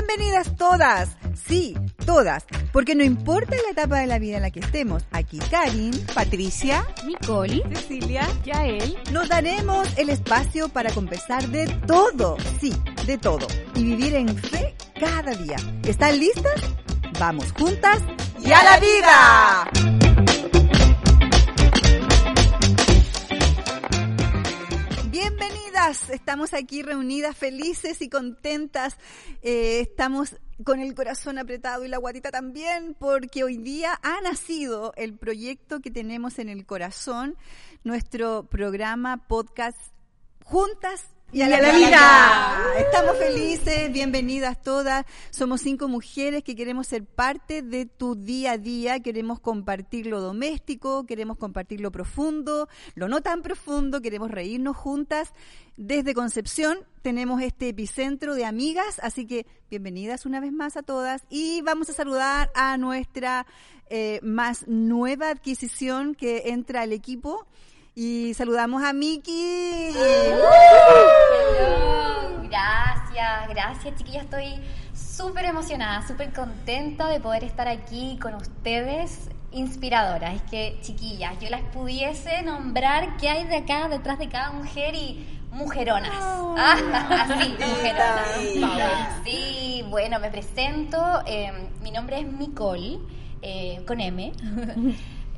Bienvenidas todas, sí, todas, porque no importa la etapa de la vida en la que estemos, aquí Karin, Patricia, Nicole, Cecilia, Yael, nos daremos el espacio para conversar de todo, sí, de todo, y vivir en fe cada día. ¿Están listas? Vamos juntas y a la vida. Estamos aquí reunidas felices y contentas. Eh, estamos con el corazón apretado y la guatita también porque hoy día ha nacido el proyecto que tenemos en el corazón, nuestro programa podcast Juntas y a, la, vida. Estamos felices, bienvenidas todas. Somos cinco mujeres que queremos ser parte de tu día a día, queremos compartir lo doméstico, queremos compartir lo profundo, lo no tan profundo, queremos reírnos juntas. Desde Concepción tenemos este epicentro de amigas, así que bienvenidas una vez más a todas y vamos a saludar a nuestra eh, más nueva adquisición que entra al equipo. Y saludamos a Miki. Gracias, gracias chiquillas. Estoy súper emocionada, súper contenta de poder estar aquí con ustedes. Inspiradoras. Es que, chiquillas, yo las pudiese nombrar qué hay de acá, detrás de cada mujer y mujeronas. Ah, así, mujeronas. Sí, bueno, me presento. Eh, mi nombre es Nicole, eh, con M.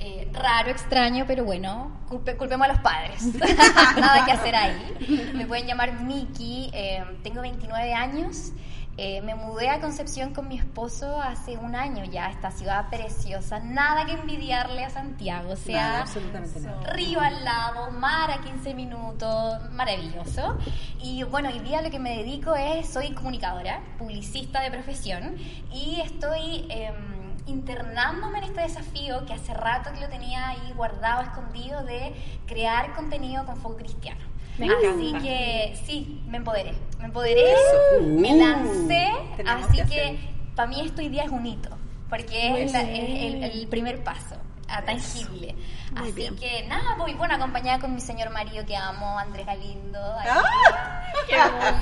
Eh, raro, extraño, pero bueno, culpe, culpemos a los padres. Nada que hacer ahí. Me pueden llamar Miki, eh, tengo 29 años. Eh, me mudé a Concepción con mi esposo hace un año ya, esta ciudad preciosa, nada que envidiarle a Santiago, o sea, Nada, río al lado, mar a 15 minutos, maravilloso. Y bueno, hoy día lo que me dedico es, soy comunicadora, publicista de profesión y estoy... em, internándome en este desafío que hace rato que lo tenía ahí guardado, escondido, de crear contenido con foco cristiano. Me así encanta. que sí, me empoderé. Me empoderé, Uh, me lancé, así que para mí esto hoy día es un hito, porque es, la- es el, el primer paso. A tangible. Muy Así bien. que nada, voy bueno acompañada con mi señor marido que amo, Andrés Galindo. ahí. ¡Ah!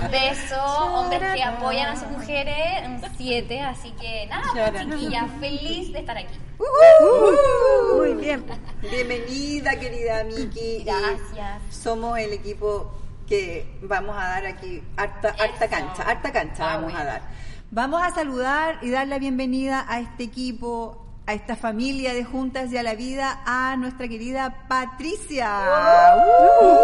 Un beso, hombres que apoyan a sus mujeres, un 7, así que nada, pues, chiquilla, feliz de estar aquí. Uh, Muy bien. Bienvenida, querida Miki. Gracias. Y somos el equipo que vamos a dar aquí harta, cancha, harta cancha Ah, vamos a dar. Vamos a saludar y dar la bienvenida a este equipo, a esta familia de Juntas y a la Vida, a nuestra querida Patricia. Uh.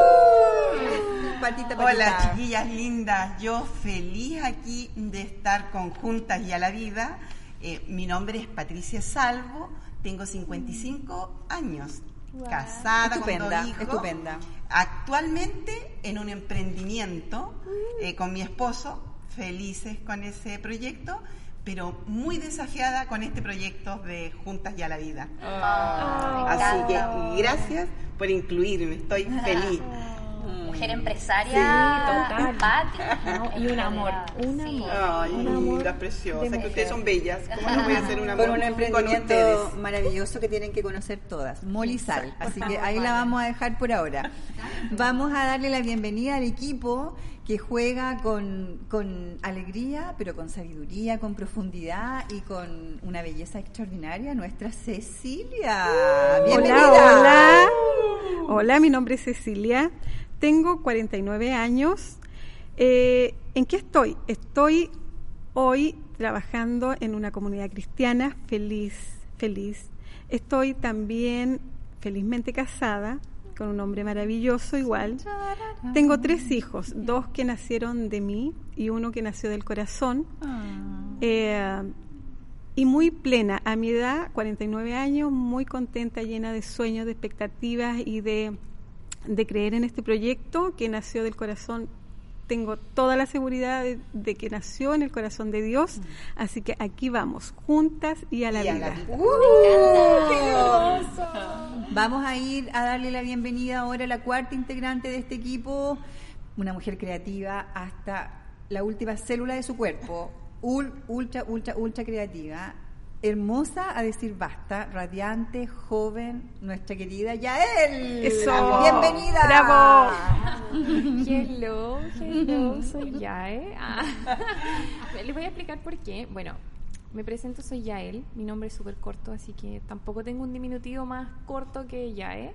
Patita, patita. Hola chiquillas lindas, yo feliz aquí de estar con Juntas y a la Vida. Eh, mi nombre es Patricia Salvo, tengo 55 años, casada con Estupenda, dos hijos. estupenda. Actualmente en un emprendimiento eh, con mi esposo, felices con ese proyecto, pero muy desafiada con este proyecto de Juntas y a la Vida. Ah, me Así que gracias por incluirme, estoy feliz. Mujer empresaria, Sí, total. empática. No, y un amor, un Sí. amor. Ay, Un amor preciosas, que ustedes son bellas. ¿Cómo no voy a hacer un amor Con un emprendimiento maravilloso que tienen que conocer todas, Molisal. Así que ahí la vamos a dejar por ahora. Vamos a darle la bienvenida al equipo que juega con, con alegría, pero con sabiduría, con profundidad y con una belleza extraordinaria, nuestra Cecilia. Bienvenida. Hola, hola. Hola, mi nombre es Cecilia. Tengo 49 años. Eh, ¿En qué estoy? Estoy hoy trabajando en una comunidad cristiana feliz, feliz. Estoy también felizmente casada con un hombre maravilloso igual. Tengo tres hijos, dos que nacieron de mí y uno que nació del corazón. Eh, y muy plena a mi edad, 49 años, muy contenta, llena de sueños, de expectativas y de, de creer en este proyecto que nació del corazón. Tengo toda la seguridad de, de que nació en el corazón de Dios, así que aquí vamos, juntas y a la Y a vida. la vida. Vamos a ir a darle la bienvenida ahora a la cuarta integrante de este equipo, una mujer creativa hasta la última célula de su cuerpo, ul- ultra, ultra, ultra creativa. Hermosa a decir basta, radiante, joven, nuestra querida Yael. Eso. Bienvenida. Bravo. Hello, hello, soy Yael. Ah. Les voy a explicar por qué. Bueno, me presento, soy Yael. Mi nombre es súper corto, así que tampoco tengo un diminutivo más corto que Yael.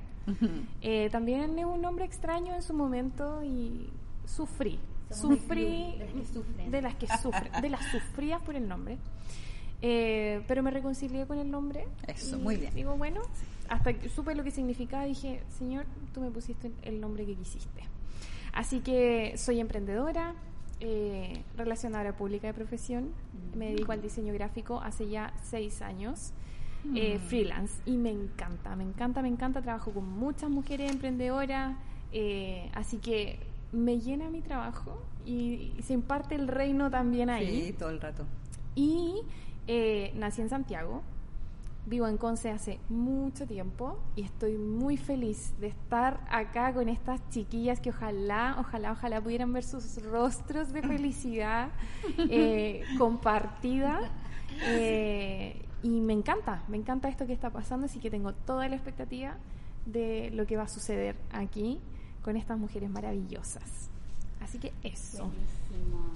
Eh, también es un nombre extraño en su momento y sufrí. Sufrí de las que sufren, de las sufrías por el nombre. Eh, pero me reconcilié con el nombre. Eso, muy bien. Digo, bueno, hasta que supe lo que significaba, dije, Señor, tú me pusiste el nombre que quisiste. Así que soy emprendedora, eh, relacionadora pública de profesión, me dedico al diseño gráfico hace ya seis años, eh, freelance, y me encanta, me encanta, me encanta, trabajo con muchas mujeres emprendedoras, eh, así que me llena mi trabajo y, y se imparte el reino también ahí. Sí, todo el rato. Y eh, nací en Santiago, vivo en Conce hace mucho tiempo y estoy muy feliz de estar acá con estas chiquillas que ojalá, ojalá, ojalá pudieran ver sus rostros de felicidad eh, compartida. Eh, y me encanta, me encanta esto que está pasando, así que tengo toda la expectativa de lo que va a suceder aquí con estas mujeres maravillosas. Así que eso.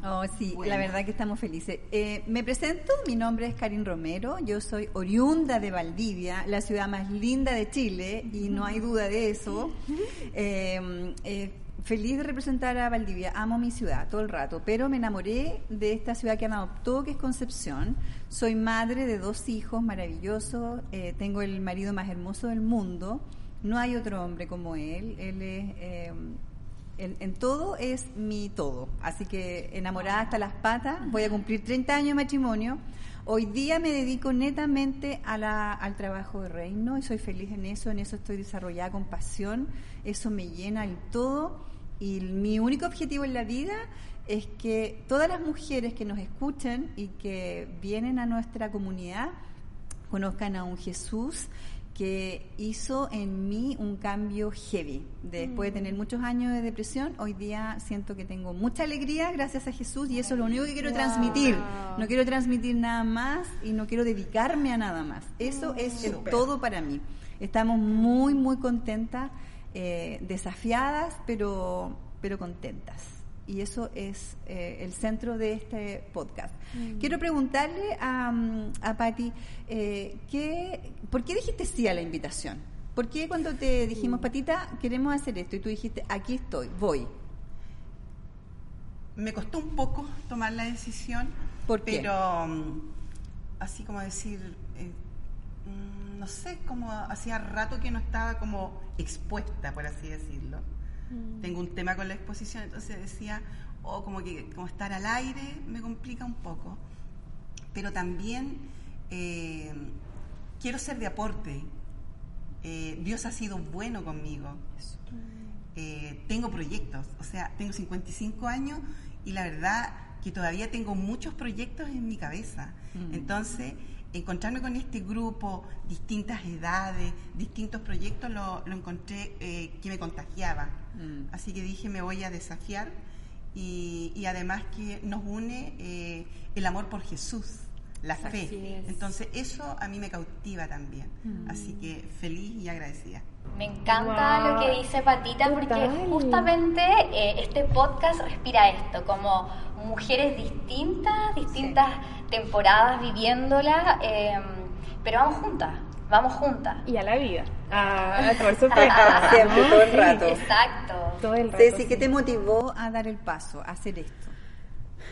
Oh, sí, Bueno. la verdad que estamos felices. Eh, me presento, mi nombre es Karin Romero, yo soy oriunda de Valdivia, la ciudad más linda de Chile, y no hay duda de eso. Eh, eh, feliz de representar a Valdivia, amo mi ciudad todo el rato, pero me enamoré de esta ciudad que me adoptó, que es Concepción. Soy madre de dos hijos maravillosos, eh, tengo el marido más hermoso del mundo, no hay otro hombre como él, él es... en, todo es mi todo. Así que enamorada hasta las patas, voy a cumplir 30 años de matrimonio. Hoy día me dedico netamente a la- al trabajo de reino y soy feliz en eso, en eso estoy desarrollada con pasión, eso me llena el todo y mi único objetivo en la vida es que todas las mujeres que nos escuchen y que vienen a nuestra comunidad conozcan a un Jesús que hizo en mí un cambio heavy. Después de tener muchos años de depresión, hoy día siento que tengo mucha alegría gracias a Jesús y eso es lo único que quiero transmitir. No quiero transmitir nada más y no quiero dedicarme a nada más. Eso es el todo para mí. Estamos muy, muy contentas, eh, desafiadas, pero, pero contentas. Y eso es eh, el centro de este podcast. Quiero preguntarle a, mm, a Patti, eh, ¿qué, ¿por qué dijiste sí a la invitación? ¿Por qué cuando te dijimos, Patita, queremos hacer esto? Y tú dijiste, aquí estoy, voy. Me costó un poco tomar la decisión, ¿Por qué? pero mm, así como decir, eh, mm, no sé, como hacía rato que no estaba como expuesta, por así decirlo. Tengo un tema con la exposición, entonces decía, o como que como estar al aire me complica un poco, pero también eh, quiero ser de aporte. Eh, Dios ha sido bueno conmigo. Eh, tengo proyectos, o sea, tengo 55 años y la verdad que todavía tengo muchos proyectos en mi cabeza. Entonces, encontrarme con este grupo, distintas edades, distintos proyectos, lo, lo encontré eh, que me contagiaba. Mm. Así que dije, me voy a desafiar y, y además que nos une eh, el amor por Jesús, la fe. es. Entonces, eso a mí me cautiva también. Así que feliz y agradecida. Me encanta lo que dice Patita porque Total. justamente eh, este podcast respira esto, como mujeres distintas, distintas temporadas viviéndola, eh, pero vamos juntas, vamos juntas. Y a la vida. Ah, por supuesto. Siempre, todo el rato. Exacto. Todo el rato. Ceci, ¿qué te motivó a dar el paso, a hacer esto?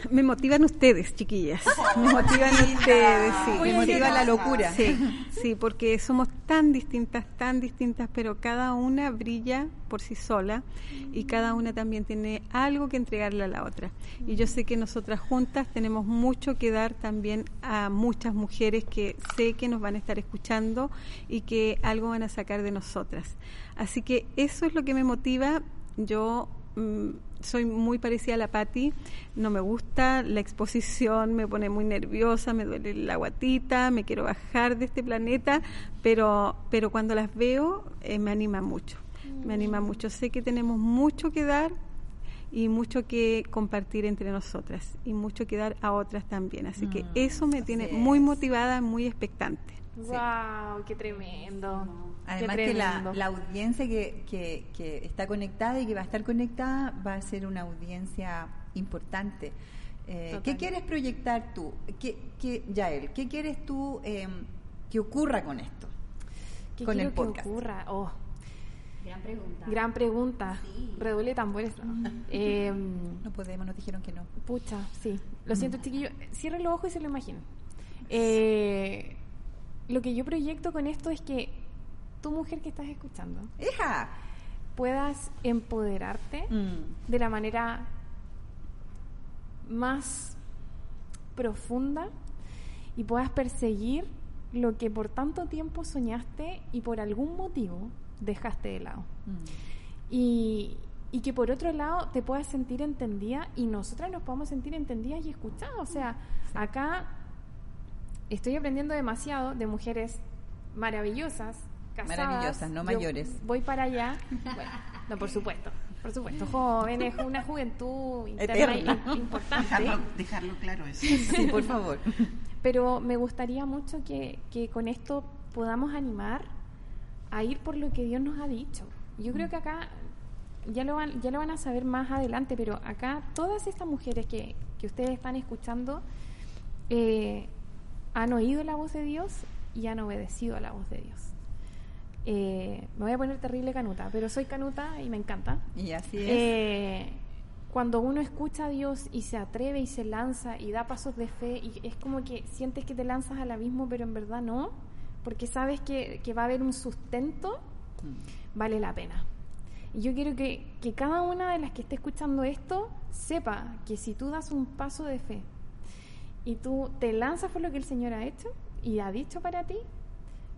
Me motivan ustedes, chiquillas. Me motivan ustedes, sí. Me motiva la locura. Sí, sí, porque somos tan distintas, tan distintas, pero cada una brilla por sí sola y cada una también tiene algo que entregarle a la otra. Y yo sé que nosotras juntas tenemos mucho que dar también a muchas mujeres que sé que nos van a estar escuchando y que algo van a sacar de nosotras. Así que eso es lo que me motiva. Yo mm, soy muy parecida a la Patti, no me gusta la exposición, me pone muy nerviosa, me duele la guatita, me quiero bajar de este planeta, pero, pero cuando las veo eh, me anima mucho, me anima mucho. Sé que tenemos mucho que dar y mucho que compartir entre nosotras y mucho que dar a otras también. Así que Mm, eso me tiene es. muy motivada, muy expectante. ¡Wow! ¡Qué tremendo! Además Qué que la, tremendo. la audiencia que, que, que está conectada y que va a estar conectada va a ser una audiencia importante. Eh, ¿Qué quieres proyectar tú? ¿Qué, qué, Yael, ¿qué quieres tú eh, que ocurra con esto? ¿Qué con quiero el podcast. que ocurra? Oh, Gran pregunta. gran pregunta. Sí. Redoble tambores. Eh, No podemos, nos dijeron que no. pucha, sí. Lo siento, Mm. chiquillos. Cierren los ojos y se lo imaginen. Eh, lo que yo proyecto con esto es que tú, mujer que estás escuchando, ¡Hija! puedas empoderarte Mm. de la manera más profunda y puedas perseguir lo que por tanto tiempo soñaste y por algún motivo dejaste de lado. Mm. Y, y que por otro lado te puedas sentir entendida y nosotras nos podamos sentir entendidas y escuchadas. O sea, acá estoy aprendiendo demasiado de mujeres maravillosas, casadas. Maravillosas, no Yo mayores. Voy para allá. Bueno, no, por supuesto. Por supuesto, jóvenes, una juventud interna Eterna. i- importante. Dejarlo, dejarlo claro eso. Sí, por favor. Pero me gustaría mucho que, que con esto podamos animar a ir por lo que Dios nos ha dicho. Yo creo que acá, ya lo van, ya lo van a saber más adelante, pero acá todas estas mujeres que, que ustedes están escuchando eh, han oído la voz de Dios y han obedecido a la voz de Dios. Eh, me voy a poner terrible canuta, pero soy canuta y me encanta. Y así es. Eh, cuando uno escucha a Dios y se atreve y se lanza y da pasos de fe, y es como que sientes que te lanzas al abismo, pero en verdad no, porque sabes que, que va a haber un sustento, Mm. vale la pena. Y yo quiero que, que cada una de las que esté escuchando esto sepa que si tú das un paso de fe y tú te lanzas por lo que el Señor ha hecho y ha dicho para ti,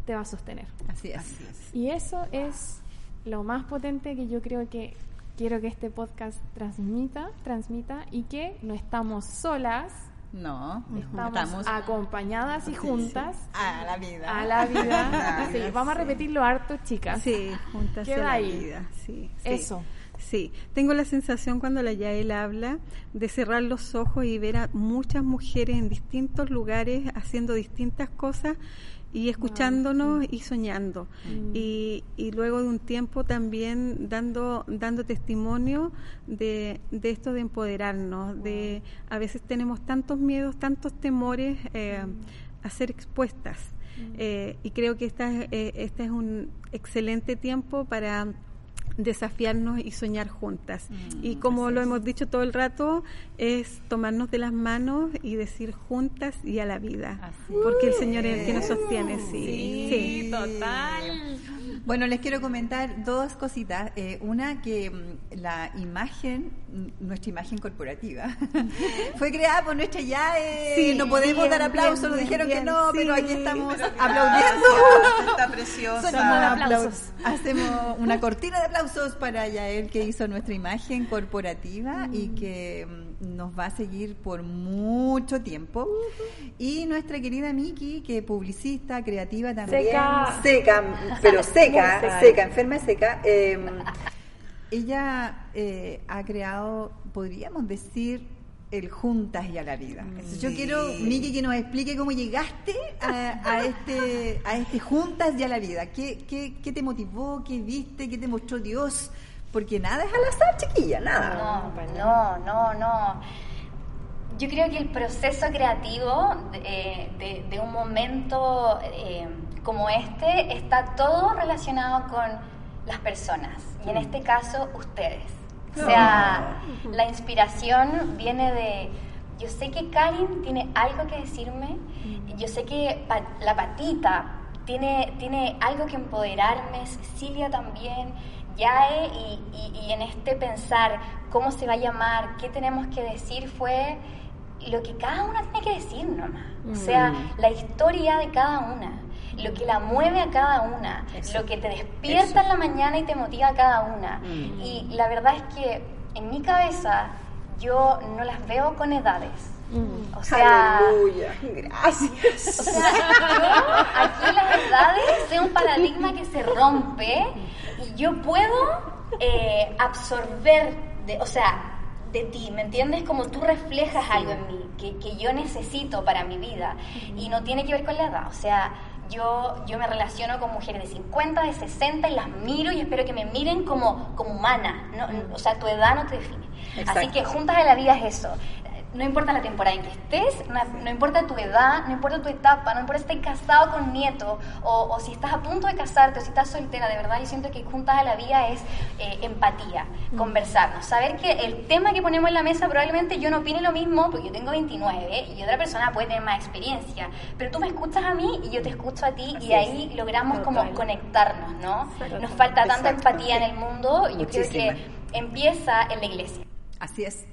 te va a sostener. Así es. Así es. Y eso es lo más potente que yo creo que quiero que este podcast transmita, transmita y que no estamos solas, No, estamos, estamos acompañadas y juntas a la vida. a la vida. Sí, vamos a repetirlo harto, chicas. Sí, juntas Queda a la ahí. vida. Sí, sí. Eso. Sí, tengo la sensación cuando la Yael habla de cerrar los ojos y ver a muchas mujeres en distintos lugares haciendo distintas cosas y escuchándonos y soñando. Mm. Y, y luego de un tiempo también dando, dando testimonio de, de esto de empoderarnos, de a veces tenemos tantos miedos, tantos temores eh, a ser expuestas. Eh, y creo que esta, es- eh, este es un excelente tiempo para desafiarnos y soñar juntas. y como lo hemos dicho todo el rato, es tomarnos de las manos y decir juntas y a la vida. Así Porque el Señor es el que nos sostiene, sí. Sí, sí. total. Bueno, les quiero comentar dos cositas. Eh, una, que mm, la imagen, mm, nuestra imagen corporativa, fue creada por nuestra Yae. Sí, no podemos bien, dar aplausos, bien, nos bien, dijeron que no, sí. pero aquí estamos Pero aplaudiendo. gracias, Está preciosa. Aplausos. Hacemos una cortina de aplausos para Yael que hizo nuestra imagen corporativa y que mm, nos va a seguir por mucho tiempo. Y nuestra querida Miki, que es publicista, creativa también. Seca. Seca, pero seca, seca. seca, enferma y seca. Eh, ella eh, ha creado, podríamos decir, el Juntas y a la Vida. Entonces, Yo quiero, Miki, que nos explique cómo llegaste a, a este, a este Juntas y a la Vida. ¿Qué, qué, qué te motivó? ¿Qué viste? ¿Qué te mostró Dios? Porque nada es al azar, chiquilla, nada. No, no, no, no. Yo creo que el proceso creativo de, de- de un momento eh, como este está todo relacionado con las personas y en este caso ustedes. O sea, la inspiración viene de, yo sé que Karin tiene algo que decirme, y yo sé que Pa- la patita tiene, tiene algo que empoderarme, Cecilia también, Yae, y, y- y en este pensar cómo se va a llamar, qué tenemos que decir, fue lo que cada una tiene que decir nomás. O sea, la historia de cada una, lo que la mueve a cada una, lo que te despierta en la mañana y te motiva a cada una. Y la verdad es que en mi cabeza yo no las veo con edades. O sea, gracias. o sea, yo aquí las edades es un paradigma que se rompe y yo puedo eh, absorber, de, o sea, de ti, ¿me entiendes? Como tú reflejas algo en mí que, que yo necesito para mi vida. Y no tiene que ver con la edad, o sea, yo, yo me relaciono con mujeres de 50, de 60 y las miro y espero que me miren como, como humana, no, o sea, tu edad no te define. Así que juntas de la vida es eso no importa la temporada en que estés, no, importa tu edad, no importa tu etapa, no importa si estás casado con nieto o, si estás a punto de casarte o si estás soltera, de verdad yo siento que juntas a la vida es eh, empatía, mm. conversarnos, saber que el tema que ponemos en la mesa probablemente yo no opine lo mismo porque yo tengo 29 y otra persona puede tener más experiencia, pero tú me escuchas a mí y yo te escucho a ti y ahí logramos como conectarnos, ¿no? Nos falta tanta empatía en el mundo y yo creo que empieza en la iglesia. Así es.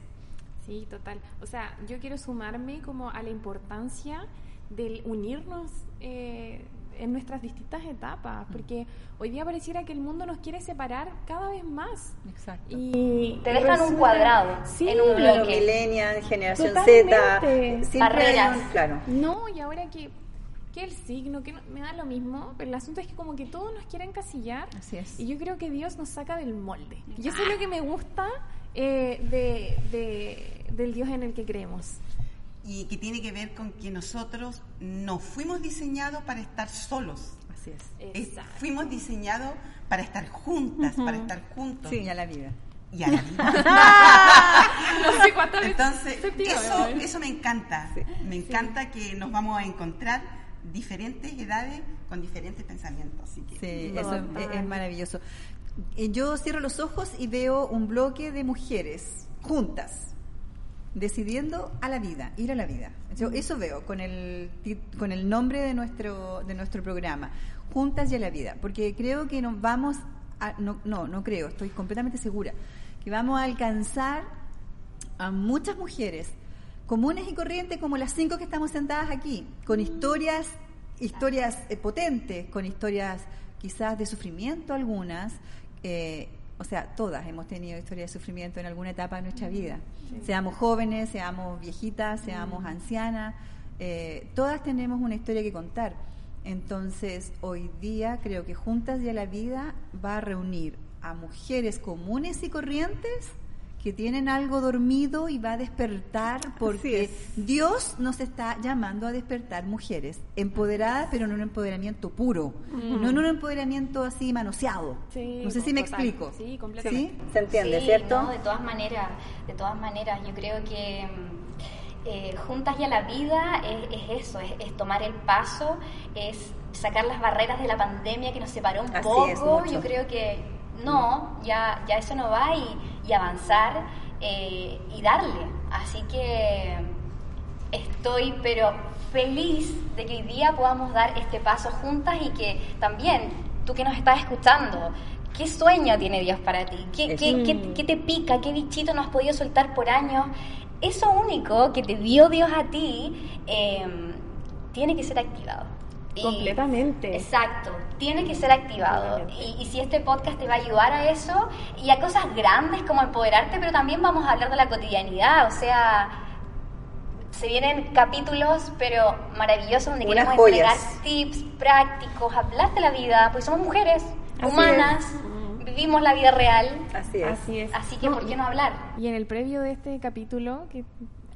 Sí, total. O sea, yo quiero sumarme como a la importancia del unirnos eh, en nuestras distintas etapas, porque hoy día pareciera que el mundo nos quiere separar cada vez más. Exacto. Y te dejan un cuadrado sí, en un bloque. Millennial, generación Z, barreras. claro. No, y ahora que que el signo, que me da lo mismo, pero el asunto es que como que todos nos quieren encasillar. Así es. Y yo creo que Dios nos saca del molde. Y eso es lo que me gusta eh, de, del Dios en el que creemos. Y que tiene que ver con que nosotros no fuimos diseñados para estar solos. Así es. fuimos diseñados para estar juntas, para estar juntos. Sí, y a la vida. Y a la vida. no sé cuántas Entonces, eso, eso me encanta. Me encanta que nos vamos a encontrar diferentes edades con diferentes pensamientos. Así que, sí, eso es, maravilloso. Eh, yo cierro los ojos y veo un bloque de mujeres juntas, decidiendo a la vida, ir a la vida. Yo mm. eso veo con el, con el nombre de nuestro, de nuestro programa, Juntas y a la vida, porque creo que nos vamos a, no, no, no creo, estoy completamente segura, que vamos a alcanzar a muchas mujeres comunes y corrientes como las cinco que estamos sentadas aquí, con historias, historias eh, potentes, con historias quizás de sufrimiento algunas, eh, o sea, todas hemos tenido historias de sufrimiento en alguna etapa de nuestra vida, seamos jóvenes, seamos viejitas, seamos ancianas, eh, todas tenemos una historia que contar. Entonces, hoy día creo que Juntas y a la Vida va a reunir a mujeres comunes y corrientes que tienen algo dormido y va a despertar porque Dios nos está llamando a despertar mujeres empoderadas, pero en un empoderamiento puro, no en un empoderamiento así manoseado. no sé si me explico. Sí, completamente. ¿Se entiende, cierto? de todas maneras, de todas maneras, yo creo que eh, juntas ya la vida es, eso, es, tomar el paso, es sacar las barreras de la pandemia que nos separó un poco. yo creo que no, ya, ya eso no va y y avanzar eh, y darle. Así que estoy pero feliz de que hoy día podamos dar este paso juntas y que también tú que nos estás escuchando, ¿qué sueño tiene Dios para ti? ¿Qué, qué, te pica? ¿Qué bichito no has podido soltar por años? Eso único que te dio Dios a ti eh, tiene que ser activado. Completamente. Exacto, tiene que ser activado. Y, si este podcast te va a ayudar a eso y a cosas grandes como empoderarte, pero también vamos a hablar de la cotidianidad, o sea, se vienen capítulos, pero maravillosos, donde queremos entregar tips prácticos, hablar de la vida, porque somos mujeres humanas. Vivimos la vida real. Así es. Así que, ¿por qué no hablar? Y en el previo de este capítulo, que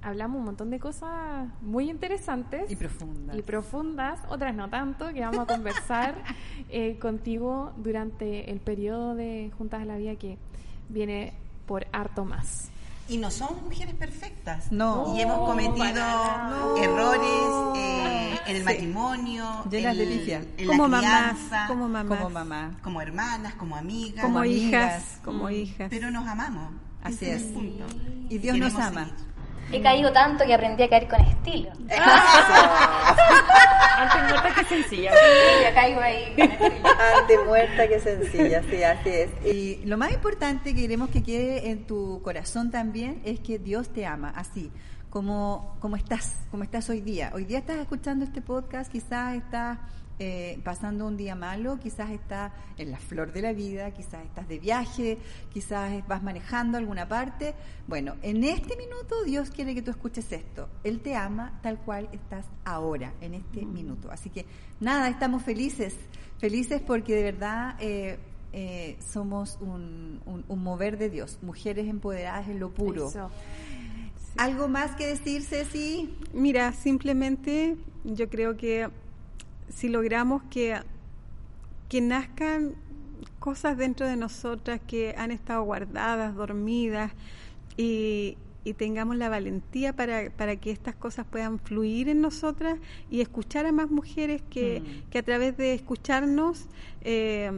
hablamos un montón de cosas muy interesantes. Y profundas. Y profundas, otras no tanto, que vamos a conversar eh, contigo durante el periodo de Juntas a la Vida que viene por harto más. Y no somos mujeres perfectas. No. Y hemos cometido errores eh, en el matrimonio, Llenas de como la crianza, como mamás, como mamá, como hermanas, como amigas, como, hijas, mm. como hijas. Pero nos amamos. Así es. Y Dios nos ama. He caído tanto que aprendí a caer con estilo. Antes muerta que sencilla. Sí, ya caigo ahí con estilo. Antes muerta que sencilla, sí, así es. Y lo más importante que queremos que quede en tu corazón también es que Dios te ama, así. Como, como estás, como estás hoy día. Hoy día estás escuchando este podcast, quizás estás eh, pasando un día malo, quizás estás en la flor de la vida, quizás estás de viaje, quizás vas manejando alguna parte. Bueno, en este minuto Dios quiere que tú escuches esto. Él te ama tal cual estás ahora, en este minuto. Así que nada, estamos felices, felices porque de verdad... Eh, eh, somos un, un- un mover de Dios, mujeres empoderadas en lo puro. Eso. ¿Algo más que decir, Ceci? Mira, simplemente yo creo que si logramos que, que nazcan cosas dentro de nosotras que han estado guardadas, dormidas, y, y tengamos la valentía para, para que estas cosas puedan fluir en nosotras y escuchar a más mujeres que, Mm. que a través de escucharnos eh,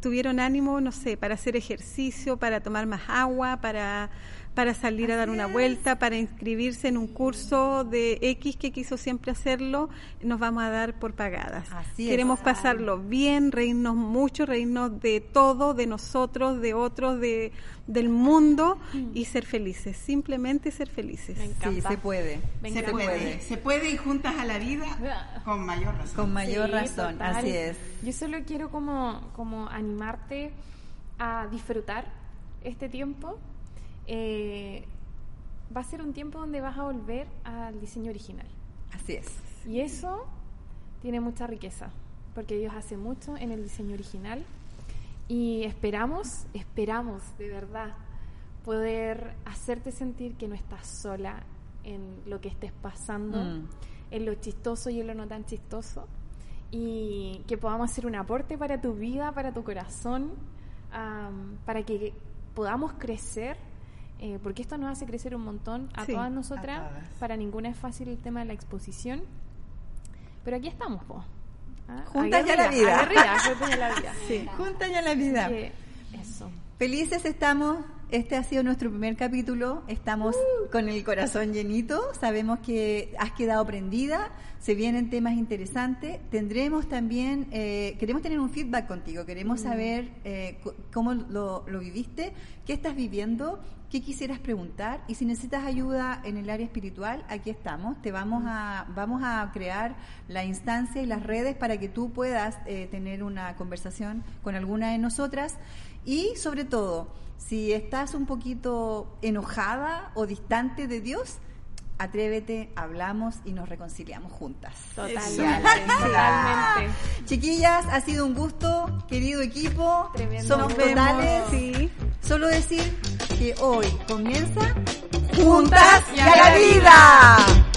tuvieron ánimo, no sé, para hacer ejercicio, para tomar más agua, para, para salir a dar una vuelta, para inscribirse en un curso de X que quiso siempre hacerlo, nos vamos a dar por pagadas. Así es. Queremos pasarlo bien, reírnos mucho, reírnos de todo, de nosotros, de otros, de, del mundo y ser felices, simplemente ser felices. Me Sí, se puede. Se puede, se puede ir juntas a la vida con mayor razón. Con mayor Sí, razón, total. así es. Yo solo quiero como, como animarte a disfrutar este tiempo. Eh, va a ser un tiempo donde vas a volver al diseño original. Así es. Y eso tiene mucha riqueza, porque Dios hace mucho en el diseño original. Y esperamos, esperamos de verdad poder hacerte sentir que no estás sola en lo que estés pasando, Mm. en lo chistoso y en lo no tan chistoso. Y que podamos hacer un aporte para tu vida, para tu corazón, para que podamos crecer, eh, porque esto nos hace crecer un montón a Sí, todas a nosotras. todas. Para ninguna es fácil el tema de la exposición. Pero aquí estamos, po. ¿Ah? Juntas ya la vida. juntas ya la vida. Sí. Juntas ya la vida. Que- eso. Felices estamos. Este ha sido nuestro primer capítulo. Estamos con el corazón llenito. Sabemos que has quedado prendida. Se vienen temas interesantes. Tendremos también, eh, queremos tener un feedback contigo. Queremos saber eh, cómo lo, lo viviste, qué estás viviendo, qué quisieras preguntar. Y si necesitas ayuda en el área espiritual, aquí estamos. Te vamos a, vamos a crear la instancia y las redes para que tú puedas eh, tener una conversación con alguna de nosotras. Y sobre todo, si estás un poquito enojada o distante de Dios, atrévete, hablamos y nos reconciliamos juntas. Totalmente, totalmente. Chiquillas, ha sido un gusto, querido equipo. Tremendo. Somos totales. sí. Solo decir que hoy comienza Juntas y a la vida.